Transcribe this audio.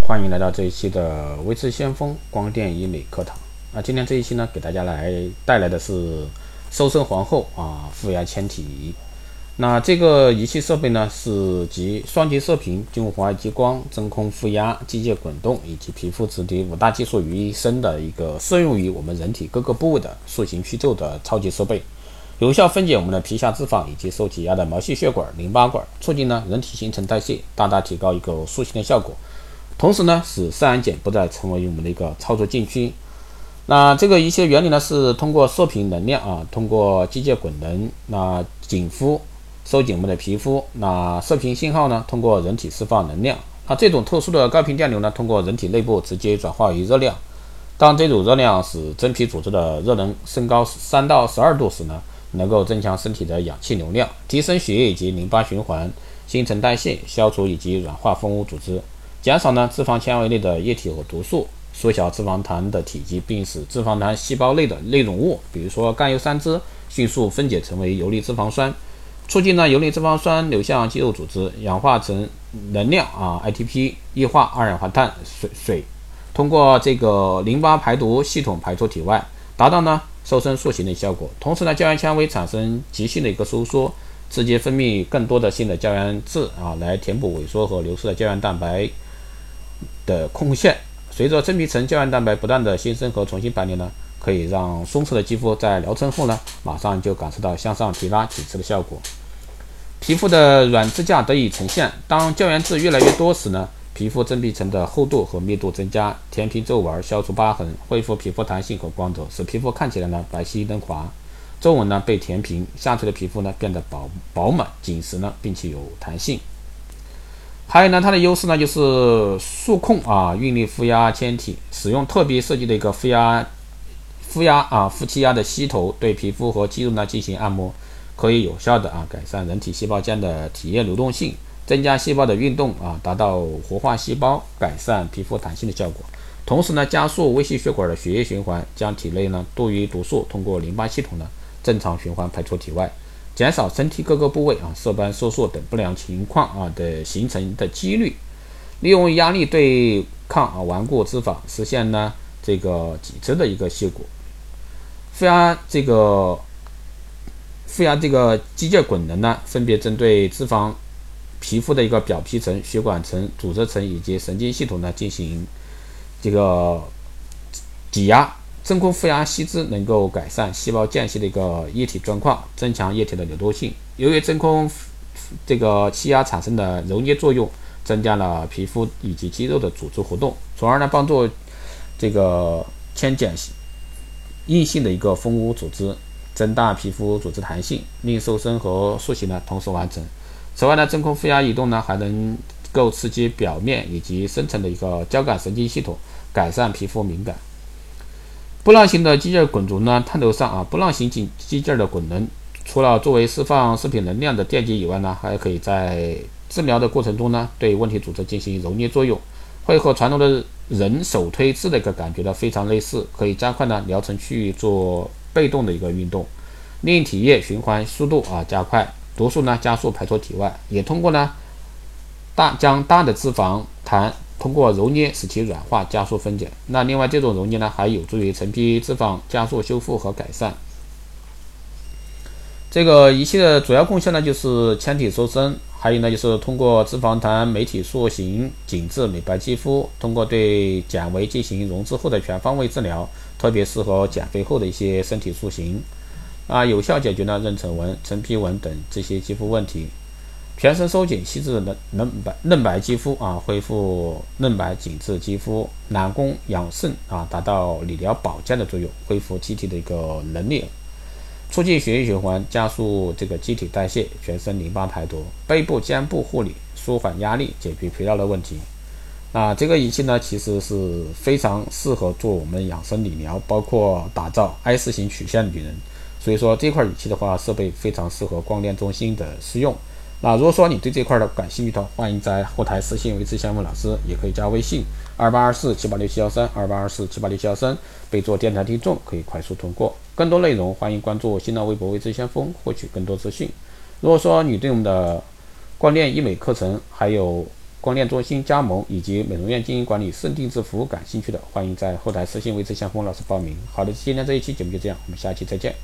欢迎来到这一期的微智先锋光电医美课堂。那今天这一期呢，给大家来带来的是瘦身皇后啊负压纤体仪。那这个仪器设备呢，是集双极射频、近红外激光、真空负压、机械滚动以及皮肤质地五大技术于一身的一个适用于我们人体各个部位的塑形去皱的超级设备。有效分解我们的皮下脂肪以及受挤压的毛细血管、淋巴管，促进呢人体新陈代谢，大大提高一个塑形的效果。同时呢，使色氨碱不再成为我们的一个操作禁区。那这个一些原理呢，是通过射频能量啊，通过机械滚轮，那紧肤收紧我们的皮肤。那射频信号呢，通过人体释放能量。那这种特殊的高频电流呢，通过人体内部直接转化为热量。当这种热量使真皮组织的热能升高三到十二度时呢？能够增强身体的氧气流量，提升血液以及淋巴循环、新陈代谢，消除以及软化蜂窝组织，减少呢脂肪纤维内的液体和毒素，缩小脂肪糖的体积，并使脂肪糖细胞内的内容物，比如说甘油三酯，迅速分解成为游离脂肪酸，促进呢游离脂肪酸流向肌肉组织，氧化成能量啊 ATP，液化二氧化碳水水，通过这个淋巴排毒系统排出体外，达到呢。瘦身塑形的效果，同时呢，胶原纤维产生急性的一个收缩，直接分泌更多的新的胶原质啊，来填补萎缩和流失的胶原蛋白的空隙。随着真皮层胶原蛋白不断的新生和重新排列呢，可以让松弛的肌肤在疗程后呢，马上就感受到向上提拉紧致的效果，皮肤的软支架得以呈现。当胶原质越来越多时呢？皮肤真皮层的厚度和密度增加，填平皱纹，消除疤痕，恢复皮肤弹性和光泽，使皮肤看起来呢白皙嫩滑。皱纹呢被填平，下垂的皮肤呢变得饱饱满紧实呢，并且有弹性。还有呢，它的优势呢就是数控啊，运力负压纤体，使用特别设计的一个负压负压啊负气压的吸头，对皮肤和肌肉呢进行按摩，可以有效的啊改善人体细胞间的体液流动性。增加细胞的运动啊，达到活化细胞、改善皮肤弹性的效果。同时呢，加速微细血管的血液循环，将体内呢多余毒素通过淋巴系统呢正常循环排出体外，减少身体各个部位啊色斑、收缩等不良情况啊的形成的几率。利用压力对抗啊顽固脂肪，实现呢这个紧致的一个效果。负压这个负压这个机械滚轮呢，分别针对脂肪。皮肤的一个表皮层、血管层、组织层以及神经系统呢进行这个挤压，真空负压吸脂能够改善细胞间隙的一个液体状况，增强液体的流动性。由于真空这个气压产生的揉捏作用，增加了皮肤以及肌肉的组织活动，从而呢帮助这个牵减硬性的一个蜂窝组织，增大皮肤组织弹性，令瘦身和塑形呢同时完成。此外呢，真空负压移动呢，还能够刺激表面以及深层的一个交感神经系统，改善皮肤敏感。波浪形的机械滚轴呢，探头上啊，波浪形机机件的滚轮，除了作为释放射频能量的电极以外呢，还可以在治疗的过程中呢，对问题组织进行揉捏作用，会和传统的人手推治的一个感觉呢非常类似，可以加快呢疗程区域做被动的一个运动，令体液循环速度啊加快。毒素呢加速排出体外，也通过呢大将大的脂肪弹通过揉捏使其软化，加速分解。那另外这种揉捏呢还有助于陈皮脂肪加速修复和改善。这个仪器的主要贡献呢就是纤体瘦身，还有呢就是通过脂肪弹美体塑形紧致美白肌肤，通过对减围进行溶脂后的全方位治疗，特别适合减肥后的一些身体塑形。啊，有效解决呢妊娠纹、陈皮纹等这些肌肤问题，全身收紧、细致嫩嫩白嫩白肌肤啊，恢复嫩白紧致肌肤，暖宫养肾啊，达到理疗保健的作用，恢复机体的一个能力，促进血液循环，加速这个机体代谢，全身淋巴排毒，背部肩部护理，舒缓压力，解决疲劳的问题。啊，这个仪器呢，其实是非常适合做我们养生理疗，包括打造 S 型曲线的女人。所以说这块仪器的话，设备非常适合光电中心的使用。那如果说你对这块的感兴趣的话，欢迎在后台私信维持项目老师，也可以加微信二八二四七八六七幺三二八二四七八六七幺三，备注电台听众，可以快速通过。更多内容欢迎关注新浪微博维持先锋，获取更多资讯。如果说你对我们的光电医美课程还有光电中心加盟以及美容院经营管理、深定制服务感兴趣的，欢迎在后台私信维持先锋老师报名。好的，今天这一期节目就这样，我们下期再见。